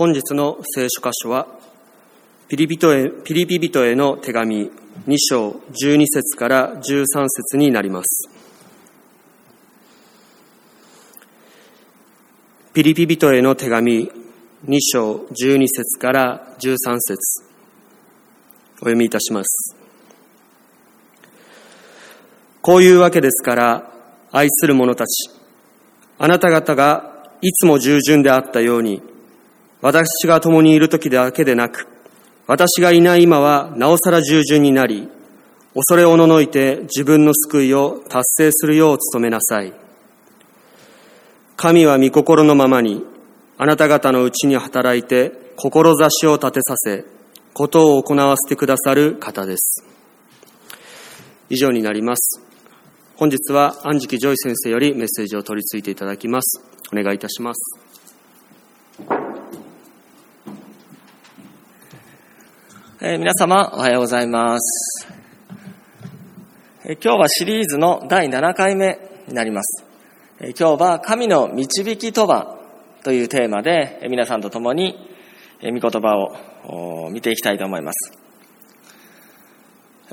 本日の聖書箇所はピリピトへピリピ人への手紙2章12節から13節になります。ピリピ人への手紙2章12節から13節。お読みいたします。こういうわけですから愛する者たちあなた方がいつも従順であったように私が共にいる時だけでなく私がいない今はなおさら従順になり恐れおののいて自分の救いを達成するよう努めなさい。神は御心のままにあなた方のうちに働いて志を立てさせことを行わせてくださる方です。以上になります。本日は安食ジョイ先生よりメッセージを取り次いでいただきます。お願いいたします。えー、皆様おはようございます、えー、今日はシリーズの第7回目になります、えー、今日は神の導きとはというテーマでえ皆さんと共にえ御言葉を見ていきたいと思います。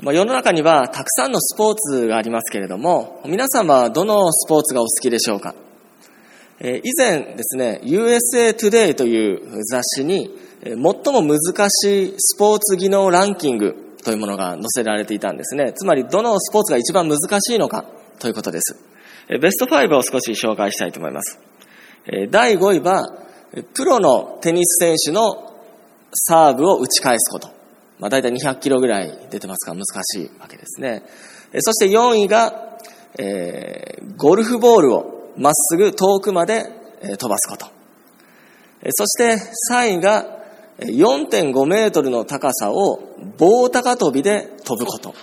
まあ世の中にはたくさんのスポーツがありますけれども、皆さんはどのスポーツがお好きでしょうか？以前ですね、USA Today という雑誌に最も難しいスポーツ技能ランキングというものが載せられていたんですね。つまりどのスポーツが一番難しいのかということです。ベスト5を少し紹介したいと思います。第5位は、プロのテニス選手のサーブを打ち返すこと。まあ、大体200キロぐらい出てますから難しいわけですね。そして4位が、えー、ゴルフボールをまっすぐ遠くまで飛ばすこと。そして3位が4.5メートルの高さを棒高跳びで飛ぶこと。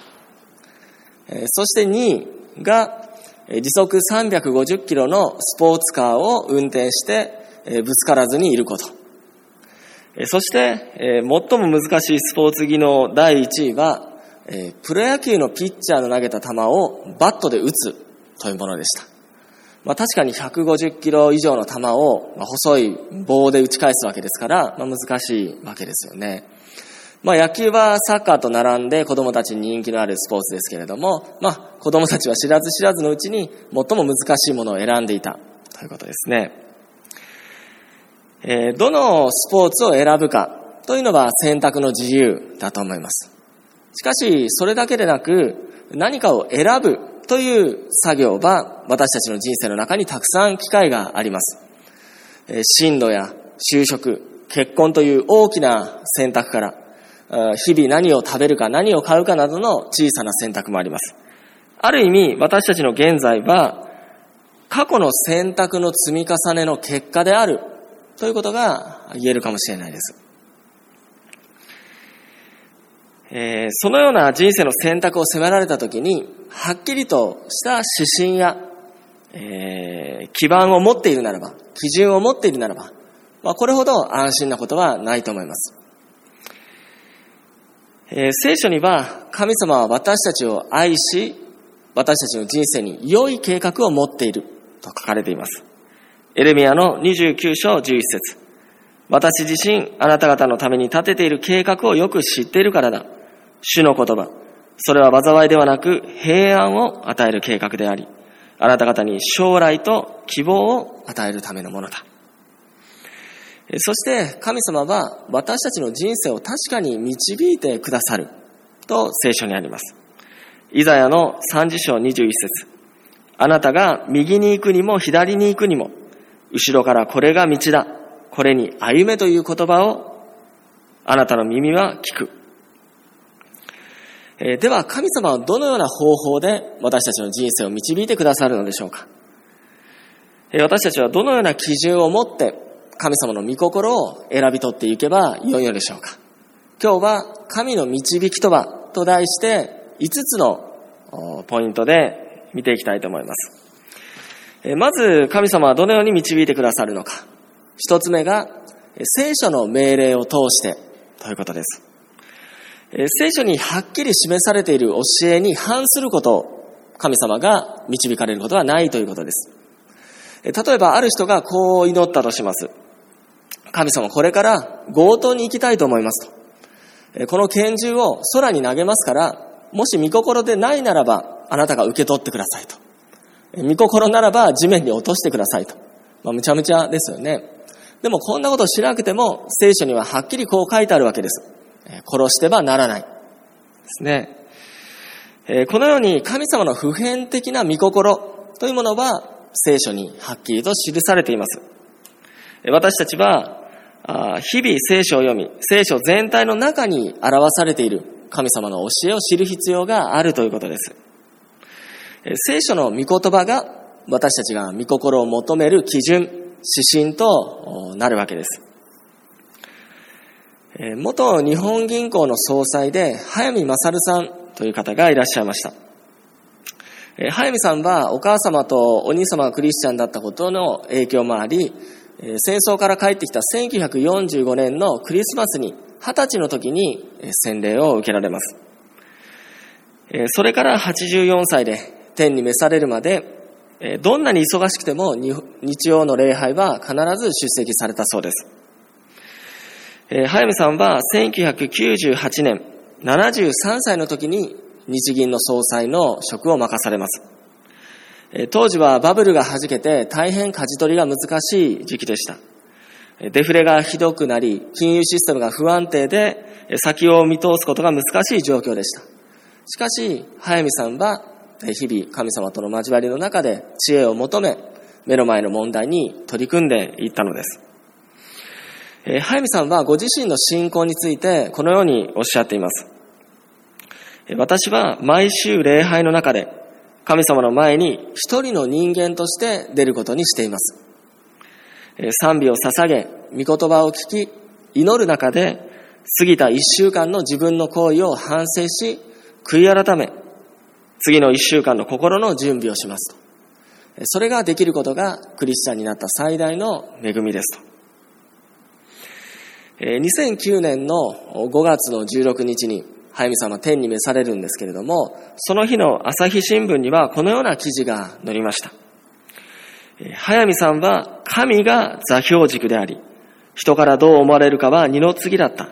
そして2位が時速350キロのスポーツカーを運転してぶつからずにいること。そして、最も難しいスポーツ技能第1位は、プロ野球のピッチャーの投げた球をバットで打つというものでした。まあ、確かに150キロ以上の球をまあ細い棒で打ち返すわけですから、まあ、難しいわけですよね。まあ野球はサッカーと並んで子供たちに人気のあるスポーツですけれども、まあ子供たちは知らず知らずのうちに最も難しいものを選んでいたということですね。えー、どのスポーツを選ぶかというのは選択の自由だと思います。しかし、それだけでなく、何かを選ぶという作業は私たちの人生の中にたくさん機会があります。進路や就職、結婚という大きな選択から、日々何を食べるか何を買うかなどの小さな選択もあります。ある意味、私たちの現在は、過去の選択の積み重ねの結果であるということが言えるかもしれないです。えー、そのような人生の選択を迫られたときに、はっきりとした指針や、えー、基盤を持っているならば、基準を持っているならば、まあ、これほど安心なことはないと思います。えー、聖書には神様は私たちを愛し、私たちの人生に良い計画を持っていると書かれています。エレミアの29章11節私自身、あなた方のために立てている計画をよく知っているからだ。主の言葉。それは災いではなく平安を与える計画であり、あなた方に将来と希望を与えるためのものだ。そして神様は私たちの人生を確かに導いてくださると聖書にあります。イザヤの30章21節あなたが右に行くにも左に行くにも、後ろからこれが道だ。これに歩めという言葉をあなたの耳は聞く。え、では神様はどのような方法で私たちの人生を導いてくださるのでしょうか、え、私たちはどのような基準を持って神様の御心を選び取っていけばよいのでしょうか？今日は神の導きとはと題して5つのポイントで見ていきたいと思います。まず神様はどのように導いてくださるのか。一つ目が聖書の命令を通してということです。聖書にはっきり示されている教えに反することを神様が導かれることはないということです。例えばある人がこう祈ったとします。神様これから強盗に行きたいと思いますと。この拳銃を空に投げますから、もし見心でないならば、あなたが受け取ってくださいと。見心ならば地面に落としてくださいと。まあ、むちゃむちゃですよね。でもこんなことをしなくても、聖書にははっきりこう書いてあるわけです。殺してはならない。ですね。このように神様の普遍的な見心というものは聖書にはっきりと記されています。私たちは、日々聖書を読み、聖書全体の中に表されている神様の教えを知る必要があるということです。聖書の御言葉が私たちが御心を求める基準、指針となるわけです。元日本銀行の総裁で、早見勝さんという方がいらっしゃいました。早見さんはお母様とお兄様がクリスチャンだったことの影響もあり、戦争から帰ってきた1945年のクリスマスに20歳の時に洗礼を受けられます。それから84歳で天に召されるまで、どんなに忙しくても日曜の礼拝は必ず出席されたそうです。早見さんは1998年73歳の時に日銀の総裁の職を任されます。当時はバブルが弾けて大変舵取りが難しい時期でした。デフレがひどくなり、金融システムが不安定で、先を見通すことが難しい状況でした。しかし、早見さんは、日々神様との交わりの中で知恵を求め、目の前の問題に取り組んでいったのです。早見さんはご自身の信仰についてこのようにおっしゃっています。私は毎週礼拝の中で神様の前に一人の人間として出ることにしています。え賛美を捧げ、御言葉を聞き、祈る中で過ぎた一週間の自分の行為を反省し、悔い改め、次の一週間の心の準備をしますと。それができることがクリスチャンになった最大の恵みですと。2009年の5月の16日に早見さんは天に召されるんですけれども、その日の朝日新聞にはこのような記事が載りました。早見さんは神が座標軸であり、人からどう思われるかは二の次だった。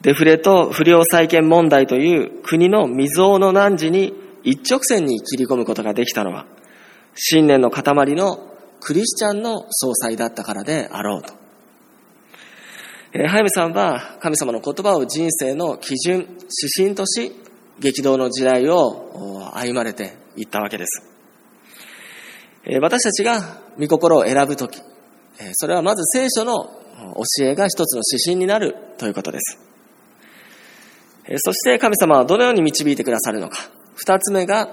デフレと不良債権問題という国の未曾有の難事に一直線に切り込むことができたのは、信念の塊のクリスチャンの総裁だったからであろうと。えー、早見さんは神様の言葉を人生の基準、指針とし、激動の時代を歩まれていったわけです。私たちが御心を選ぶとき、それはまず聖書の教えが一つの指針になるということです。そして神様はどのように導いてくださるのか。二つ目が、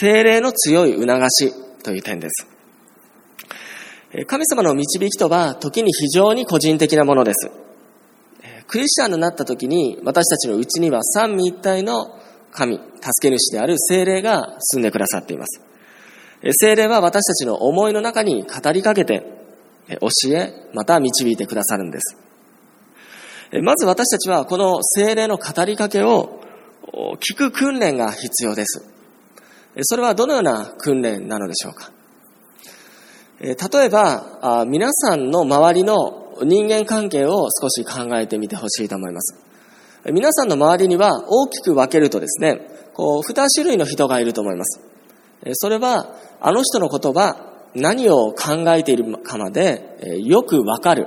精霊の強い促しという点です。神様の導きとは時に非常に個人的なものです。クリスチャンになった時に私たちのうちには三位一体の神、助け主である精霊が住んでくださっています。精霊は私たちの思いの中に語りかけて教え、また導いてくださるんです。まず私たちはこの精霊の語りかけを聞く訓練が必要です。それはどのような訓練なのでしょうか？例えば、皆さんの周りの人間関係を少し考えてみてほしいと思います。皆さんの周りには大きく分けるとですね、こう、二種類の人がいると思います。それは、あの人の言葉、何を考えているかまでよくわかる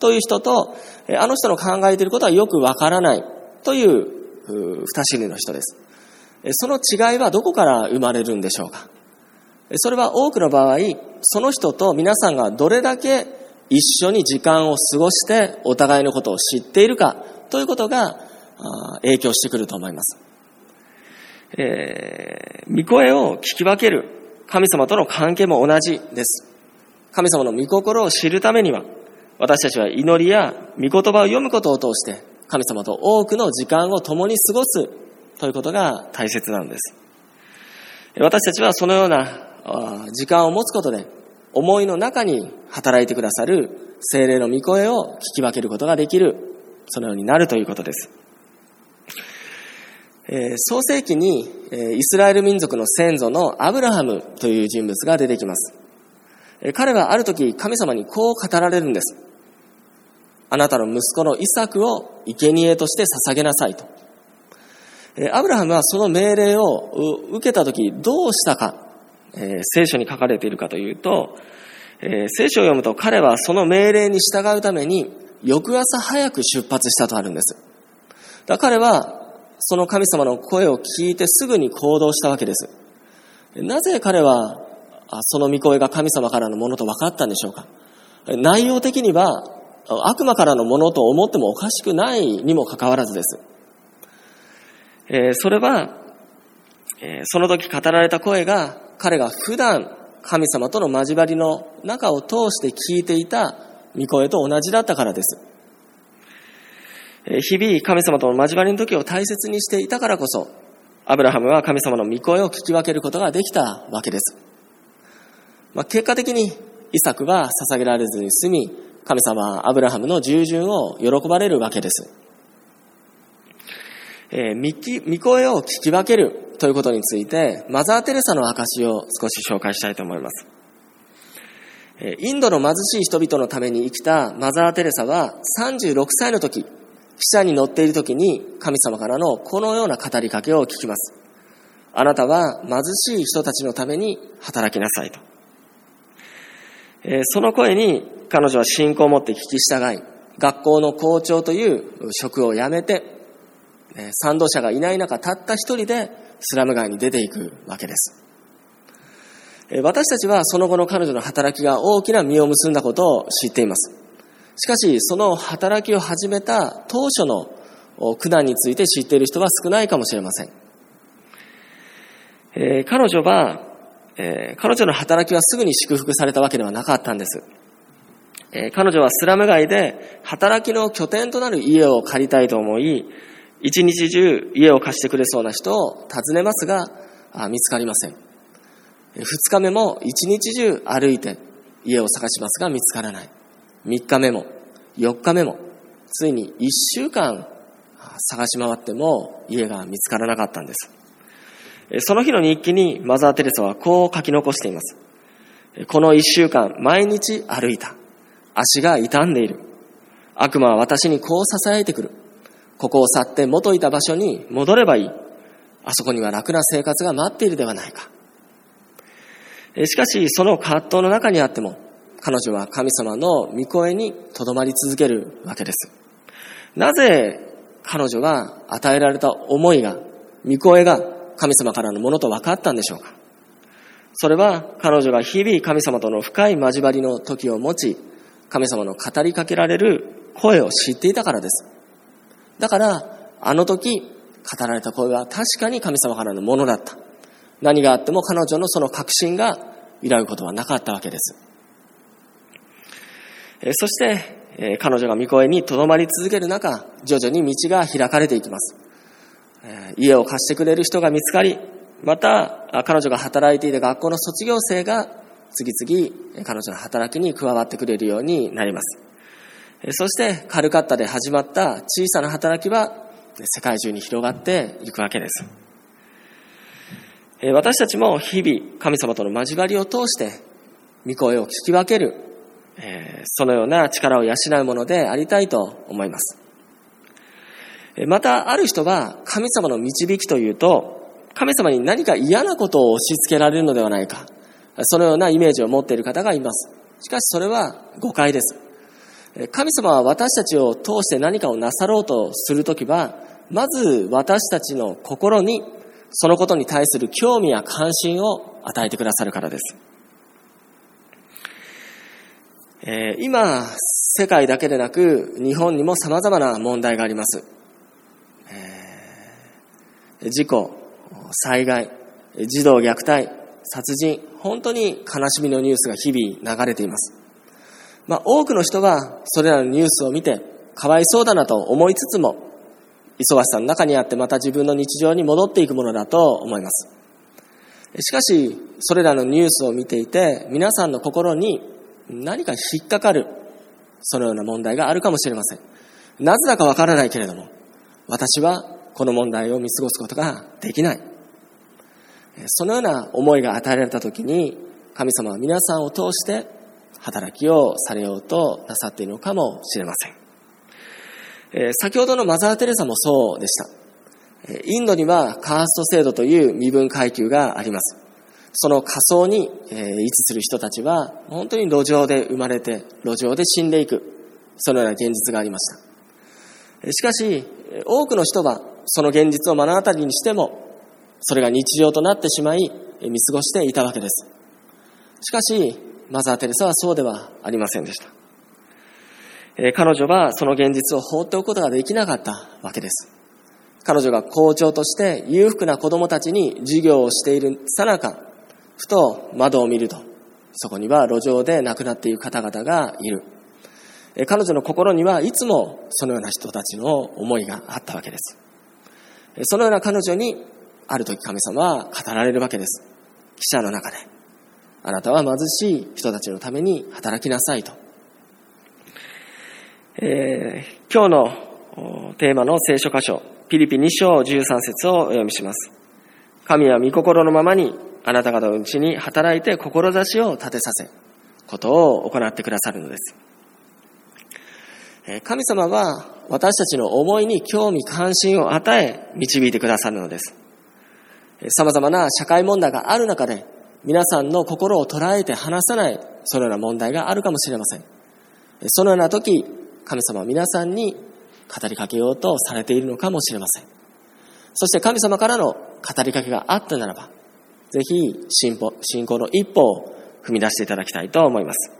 という人と、あの人の考えていることはよくわからないという二種類の人です。その違いはどこから生まれるんでしょうか？それは多くの場合、その人と皆さんがどれだけ一緒に時間を過ごしてお互いのことを知っているかということが影響してくると思います。えー、御声を聞き分ける神様との関係も同じです。神様の御心を知るためには、私たちは祈りや御言葉を読むことを通して、神様と多くの時間を共に過ごすということが大切なんです。私たちはそのような時間を持つことで、思いの中に働いてくださる精霊の御声を聞き分けることができる、そのようになるということです。えー、創世記に、えー、イスラエル民族の先祖のアブラハムという人物が出てきます。えー、彼はある時神様にこう語られるんです。あなたの息子のイサクを生贄として捧げなさいと。えアブラハムはその命令を受けたときどうしたか、えー、聖書に書かれているかというと、えー、聖書を読むと彼はその命令に従うために翌朝早く出発したとあるんです。だから彼はその神様の声を聞いてすぐに行動したわけです。なぜ彼はその御声が神様からのものと分かったんでしょうか内容的には悪魔からのものと思ってもおかしくないにもかかわらずです。えー、それは、えー、その時語られた声が彼が普段神様との交わりの中を通して聞いていた御声と同じだったからです。日々神様との交わりの時を大切にしていたからこそ、アブラハムは神様の御声を聞き分けることができたわけです。まあ、結果的にイサクは捧げられずに済み、神様はアブラハムの従順を喜ばれるわけです。えー、御声を聞き分けるということについて、マザー・テレサの証を少し紹介したいと思います。インドの貧しい人々のために生きたマザー・テレサは36歳の時、汽車に乗っている時に神様からのこのような語りかけを聞きます。あなたは貧しい人たちのために働きなさいと。その声に彼女は信仰を持って聞き従い、学校の校長という職を辞めて賛同者がいない中、たった一人でスラム街に出ていくわけです。私たちはその後の彼女の働きが大きな実を結んだことを知っています。しかし、その働きを始めた当初の苦難について知っている人は少ないかもしれません。えー、彼女は、えー、彼女の働きはすぐに祝福されたわけではなかったんです。えー、彼女はスラム街で働きの拠点となる家を借りたいと思い、一日中家を貸してくれそうな人を訪ねますが、見つかりません。二日目も一日中歩いて家を探しますが見つからない。三日目も四日目もついに一週間探し回っても家が見つからなかったんです。その日の日記にマザー・テレサはこう書き残しています。この一週間毎日歩いた。足が傷んでいる。悪魔は私にこう支えてくる。ここを去って元いた場所に戻ればいい。あそこには楽な生活が待っているではないか。しかし、その葛藤の中にあっても、彼女は神様の御声にとどまり続けるわけです。なぜ彼女は与えられた思いが、御声が神様からのものと分かったんでしょうかそれは彼女が日々神様との深い交わりの時を持ち、神様の語りかけられる声を知っていたからです。だから、あの時、語られた声は確かに神様からのものだった。何があっても彼女のその確信が揺らぐことはなかったわけです。そして、彼女が御声に留まり続ける中、徐々に道が開かれていきます。家を貸してくれる人が見つかり、また彼女が働いていた学校の卒業生が次々彼女の働きに加わってくれるようになります。そしてカルカッタで始まった小さな働きは世界中に広がっていくわけです。私たちも日々神様との交わりを通して御声を聞き分ける、そのような力を養うものでありたいと思います。また、ある人は神様の導きというと、神様に何か嫌なことを押し付けられるのではないか、そのようなイメージを持っている方がいます。しかしそれは誤解です。神様は私たちを通して何かをなさろうとするときは、まず私たちの心にそのことに対する興味や関心を与えてくださるからです。えー、今、世界だけでなく日本にも様々な問題があります。えー、事故、災害、児童虐待、殺人、本当に悲しみのニュースが日々流れています。まあ、多くの人はそれらのニュースを見てかわいそうだなと思いつつも忙しさの中にあってまた自分の日常に戻っていくものだと思います。しかしそれらのニュースを見ていて皆さんの心に何か引っかかるそのような問題があるかもしれません。なぜだかわからないけれども私はこの問題を見過ごすことができない。そのような思いが与えられた時に神様は皆さんを通して働きをされようとなさっているのかもしれません。え先ほどのマザー・テレサもそうでした。インドにはカースト制度という身分階級があります。その仮想に、え位置する人たちは、本当に路上で生まれて、路上で死んでいく。そのような現実がありました。しかし、多くの人は、その現実を目の当たりにしても、それが日常となってしまい、見過ごしていたわけです。しかし、マザー・テレサはそうではありませんでした。彼女はその現実を放っておくことができなかったわけです。彼女が校長として裕福な子供たちに授業をしているさなか、ふと窓を見ると、そこには路上で亡くなっている方々がいる。彼女の心にはいつもそのような人たちの思いがあったわけです。そのような彼女に、ある時神様は語られるわけです。記者の中で。あなたは貧しい人たちのために働きなさいと。えー、今日のテーマの聖書箇所、ピリピ2章13節をお読みします。神は御心のままにあなた方のうちに働いて志を立てさせ、ことを行ってくださるのです。神様は私たちの思いに興味関心を与え導いてくださるのです。様々な社会問題がある中で皆さんの心を捉えて話さないそのような問題があるかもしれません。そのような時、神様は皆さんに語りかけようとされているのかもしれません。そして神様からの語りかけがあったならば、ぜひ信仰の一歩を踏み出していただきたいと思います。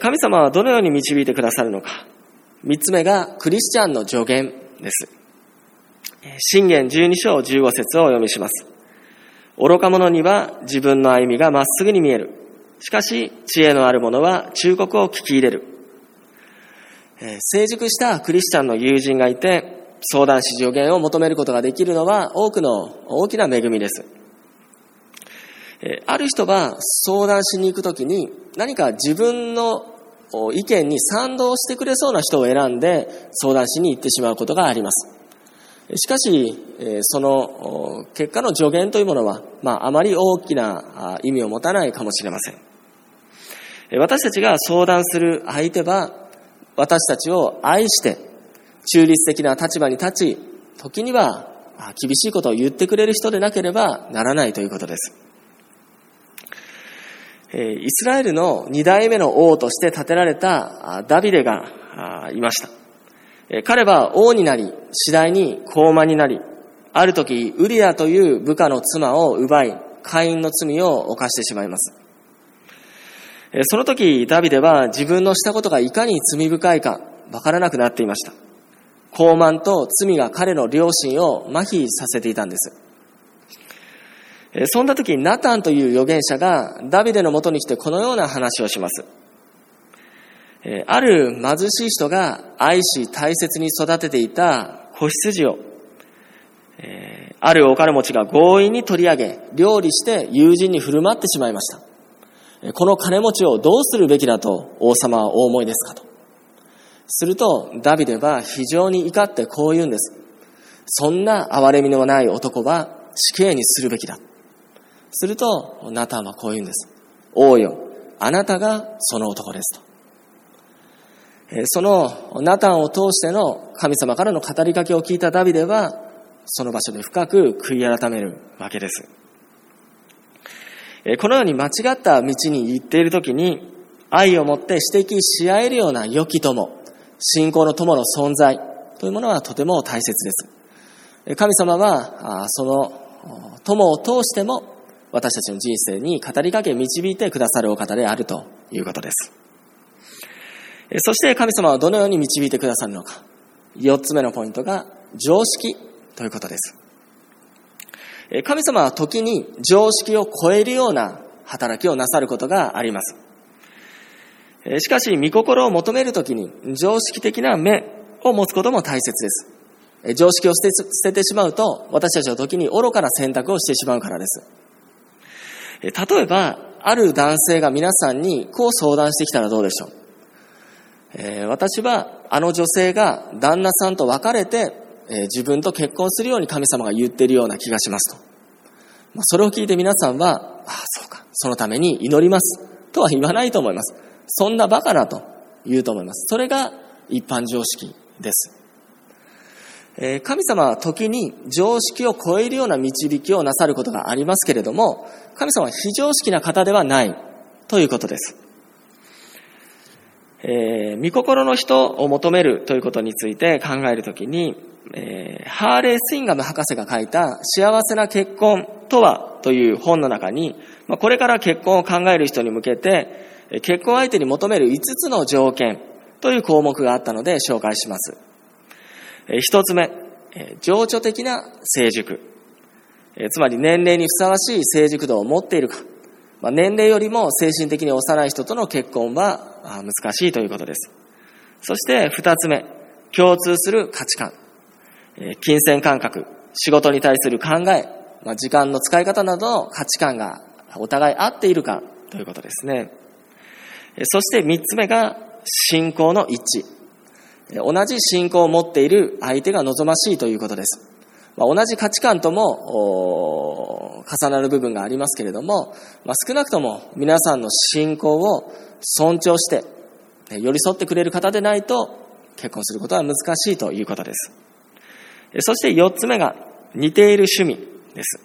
神様はどのように導いてくださるのか。三つ目がクリスチャンの助言です。信玄十二章十五節をお読みします。愚か者には自分の歩みがまっすぐに見える。しかし、知恵のある者は忠告を聞き入れる。え成熟したクリスチャンの友人がいて、相談し助言を求めることができるのは多くの大きな恵みです。えある人は相談しに行くときに何か自分の意見に賛同してくれそうな人を選んで相談しに行ってしまうことがあります。しかし、その結果の助言というものは、まあ、あまり大きな意味を持たないかもしれません。私たちが相談する相手は、私たちを愛して中立的な立場に立ち、時には厳しいことを言ってくれる人でなければならないということです。イスラエルの二代目の王として建てられたダビデがいました。彼は王になり、次第に高慢になり、ある時、ウリアという部下の妻を奪い、会員の罪を犯してしまいます。その時、ダビデは自分のしたことがいかに罪深いかわからなくなっていました。高慢と罪が彼の良心を麻痺させていたんです。そんな時、ナタンという預言者がダビデのもとに来てこのような話をします。ある貧しい人が愛し大切に育てていた子羊を、あるお金持ちが強引に取り上げ、料理して友人に振る舞ってしまいました。この金持ちをどうするべきだと王様はお思いですかと。すると、ダビデは非常に怒ってこう言うんです。そんな憐れみのない男は死刑にするべきだ。すると、ナタンはこう言うんです。王よ、あなたがその男ですと。そのナタンを通しての神様からの語りかけを聞いたダビデは、その場所で深く悔い改めるわけです。このように間違った道に行っているときに、愛を持って指摘し合えるような良き友、信仰の友の存在というものはとても大切です。神様は、その友を通しても私たちの人生に語りかけ導いてくださるお方であるということです。そして神様はどのように導いてくださるのか。四つ目のポイントが常識ということです。神様は時に常識を超えるような働きをなさることがあります。しかし、見心を求めるときに常識的な目を持つことも大切です。常識を捨て捨ててしまうと、私たちは時に愚かな選択をしてしまうからです。例えば、ある男性が皆さんにこう相談してきたらどうでしょう。えー、私はあの女性が旦那さんと別れて、えー、自分と結婚するように神様が言ってるような気がしますと。まあ、それを聞いて皆さんは、ああ、そうか、そのために祈ります。とは言わないと思います。そんなバカなと言うと思います。それが一般常識です。え神様は時に常識を超えるような導きをなさることがありますけれども、神様は非常識な方ではないということです。えー、御心の人を求めるということについて考えるときに、えー、ハーレー・スインガム博士が書いた幸せな結婚とはという本の中に、まあ、これから結婚を考える人に向けて、結婚相手に求める5つの条件という項目があったので紹介します。一つ目、情緒的な成熟。つまり年齢にふさわしい成熟度を持っているか。まあ年齢よりも精神的に幼い人との結婚は難しいということです。そして二つ目、共通する価値観。金銭感覚、仕事に対する考えま、時間の使い方などの価値観がお互い合っているかということですね。そして三つ目が信仰の一致。同じ信仰を持っている相手が望ましいということです。まあ、同じ価値観とも重なる部分がありますけれども、まあ、少なくとも皆さんの信仰を尊重して寄り添ってくれる方でないと結婚することは難しいということです。そして四つ目が似ている趣味です。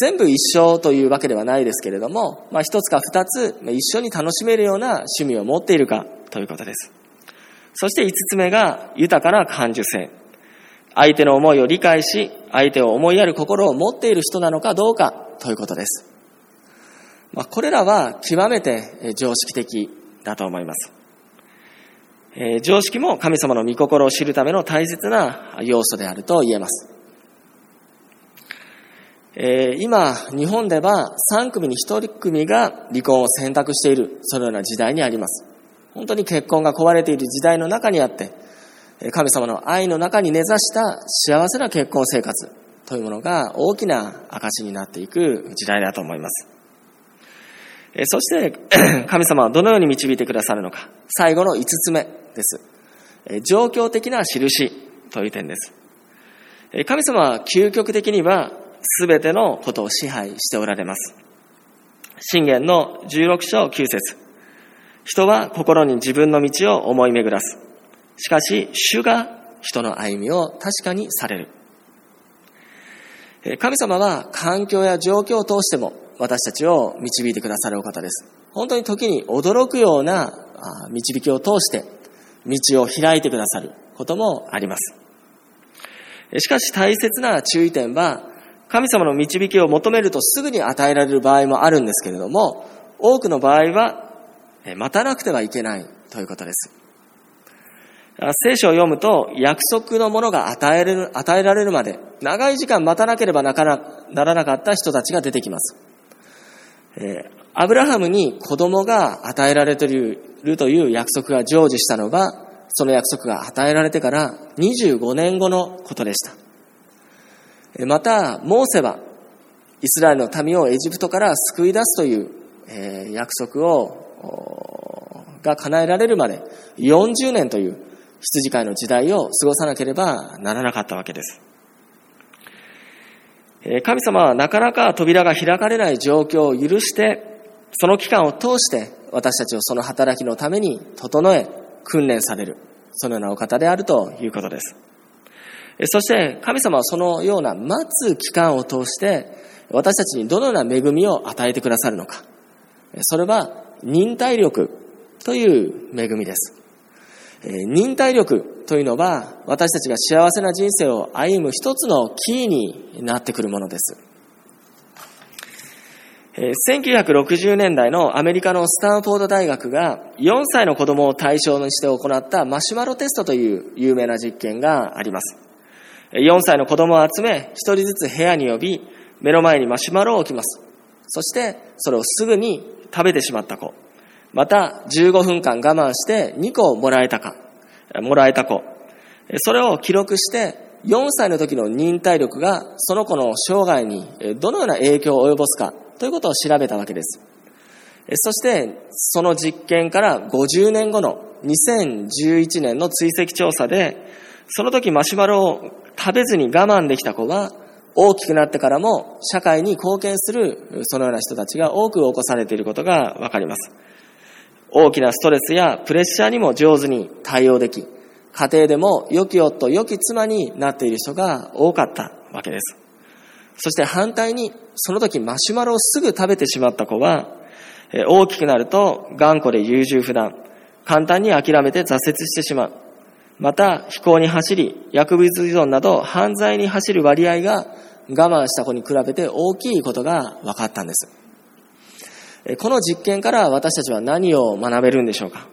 全部一緒というわけではないですけれども、まあ、一つか二つ一緒に楽しめるような趣味を持っているかということです。そして五つ目が豊かな感受性。相手の思いを理解し、相手を思いやる心を持っている人なのかどうかということです。まあ、これらは極めて常識的だと思います。えー、常識も神様の御心を知るための大切な要素であると言えます。えー、今、日本では3組に1組が離婚を選択している、そのような時代にあります。本当に結婚が壊れている時代の中にあって、神様の愛の中に根ざした幸せな結婚生活というものが大きな証になっていく時代だと思います。そして、神様はどのように導いてくださるのか。最後の5つ目です。状況的な印という点です。神様は究極的には全てのことを支配しておられます。信玄の16章9節人は心に自分の道を思い巡らす。しかし、主が人の歩みを確かにされる。神様は環境や状況を通しても私たちを導いてくださるお方です。本当に時に驚くような導きを通して道を開いてくださることもあります。しかし大切な注意点は、神様の導きを求めるとすぐに与えられる場合もあるんですけれども、多くの場合は待たなくてはいけないということです。聖書を読むと約束のものが与える与えられるまで長い時間待たなければならなかった人たちが出てきます。えー、アブラハムに子供が与えられているという約束が成就したのは、その約束が与えられてから25年後のことでした。また、モーセはイスラエルの民をエジプトから救い出すという、えー、約束をが叶えられるまで40年という羊飼いの時代を過ごさなければならなかったわけです。神様はなかなか扉が開かれない状況を許して、その期間を通して私たちをその働きのために整え、訓練される、そのようなお方であるということです。そして神様はそのような待つ期間を通して、私たちにどのような恵みを与えてくださるのか。それは忍耐力という恵みです。忍耐力というのは私たちが幸せな人生を歩む一つのキーになってくるものです。1960年代のアメリカのスタンフォード大学が4歳の子供を対象にして行ったマシュマロテストという有名な実験があります。4歳の子供を集め、1人ずつ部屋に呼び、目の前にマシュマロを置きます。そして、それをすぐに食べてしまった子。また、15分間我慢して2個もらえたか、もらえた子。それを記録して、4歳の時の忍耐力がその子の生涯にどのような影響を及ぼすかということを調べたわけです。そして、その実験から50年後の2011年の追跡調査で、その時マシュマロを食べずに我慢できた子は、大きくなってからも社会に貢献するそのような人たちが多く起こされていることがわかります。大きなストレスやプレッシャーにも上手に対応でき、家庭でも良き夫、良き妻になっている人が多かったわけです。そして反対に、その時マシュマロをすぐ食べてしまった子は、大きくなると頑固で優柔不断、簡単に諦めて挫折してしまう。また、飛行に走り、薬物依存など犯罪に走る割合が我慢した子に比べて大きいことが分かったんです。この実験から私たちは何を学べるんでしょうか？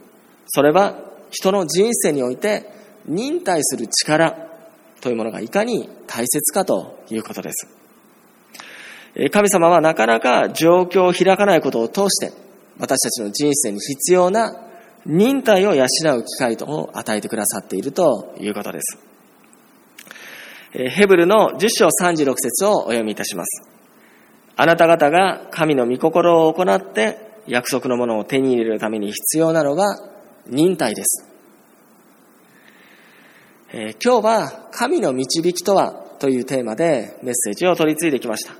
それは人の人生において忍耐する力というものがいかに大切かということです。神様はなかなか状況を開かないことを通して私たちの人生に必要な忍耐を養う機会を与えてくださっているということです。ヘブルの10章36節をお読みいたします。あなた方が神の御心を行って約束のものを手に入れるために必要なのは忍耐です。えー、今日は神の導きとはというテーマでメッセージを取り継いできました。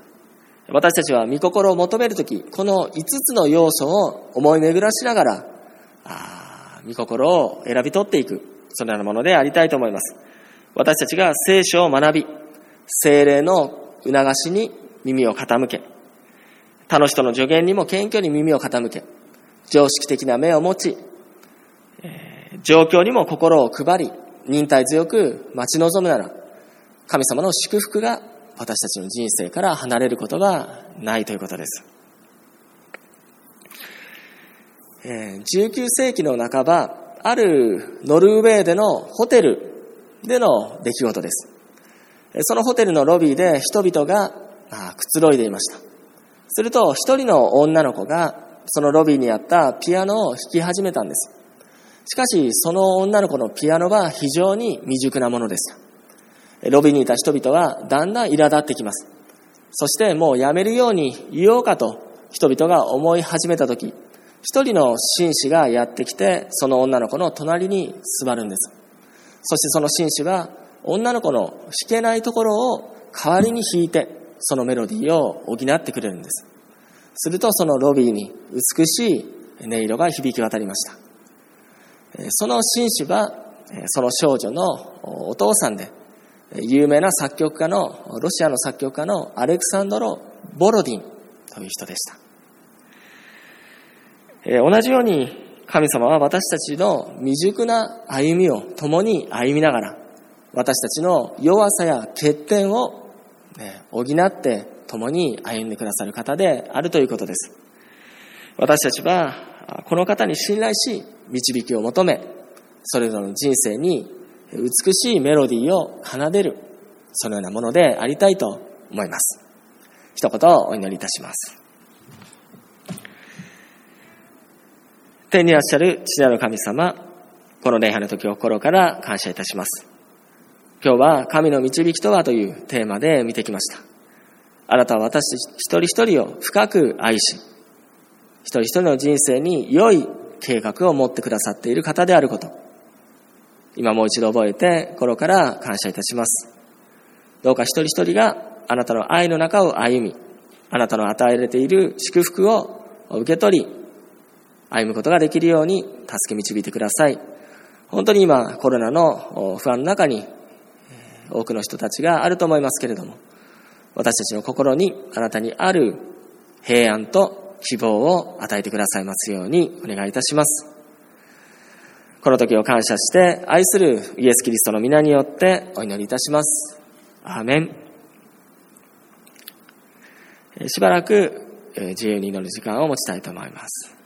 私たちは御心を求めるとき、この5つの要素を思い巡らしながら、あ御心を選び取っていく、そのようなものでありたいと思います。私たちが聖書を学び、精霊の促しに耳を傾け、他の人の助言にも謙虚に耳を傾け、常識的な目を持ち、状況にも心を配り、忍耐強く待ち望むなら、神様の祝福が私たちの人生から離れることがないということです。19世紀の半ば、あるノルウェーでのホテルでの出来事です。そのホテルのロビーで人々がくつろいでいました。すると、一人の女の子が、そのロビーにあったピアノを弾き始めたんです。しかし、その女の子のピアノは非常に未熟なものでした。ロビーにいた人々はだんだん苛立ってきます。そしてもうやめるように言おうかと人々が思い始めたとき、一人の紳士がやってきて、その女の子の隣に座るんです。そしてその紳士は女の子の弾けないところを代わりに弾いて、そのメロディーを補ってくれるんです。するとそのロビーに美しい音色が響き渡りました。その紳士は、その少女のお父さんで、有名な作曲家の、ロシアの作曲家のアレクサンドロ・ボロディンという人でした。同じように神様は私たちの未熟な歩みを共に歩みながら、私たちの弱さや欠点を、補って共に歩んでくださる方であるということです。私たちは、この方に信頼し、導きを求め、それぞれの人生に美しいメロディーを奏でる、そのようなものでありたいと思います。一言お祈りいたします。天にいらっしゃる父なる神様、この礼拝の時を心から感謝いたします。今日は神の導きとはというテーマで見てきました。あなたは私一人一人を深く愛し、一人一人の人生に良い計画を持ってくださっている方であること。今もう一度覚えて心から感謝いたします。どうか一人一人があなたの愛の中を歩み、あなたの与えられている祝福を受け取り、歩むことができるように助け導いてください。本当に今コロナの不安の中に多くの人たちがあると思いますけれども、私たちの心にあなたにある平安と希望を与えてくださいますようにお願いいたします。この時を感謝して愛するイエス・キリストの皆によってお祈りいたします。アーメン。しばらく自由に祈る時間を持ちたいと思います。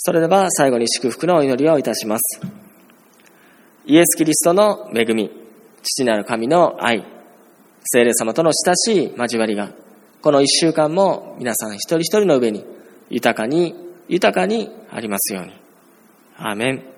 それでは最後に祝福のお祈りをいたします。イエス・キリストの恵み、父なる神の愛、聖霊様との親しい交わりが、この一週間も皆さん一人一人の上に豊かに、豊かにありますように。アーメン。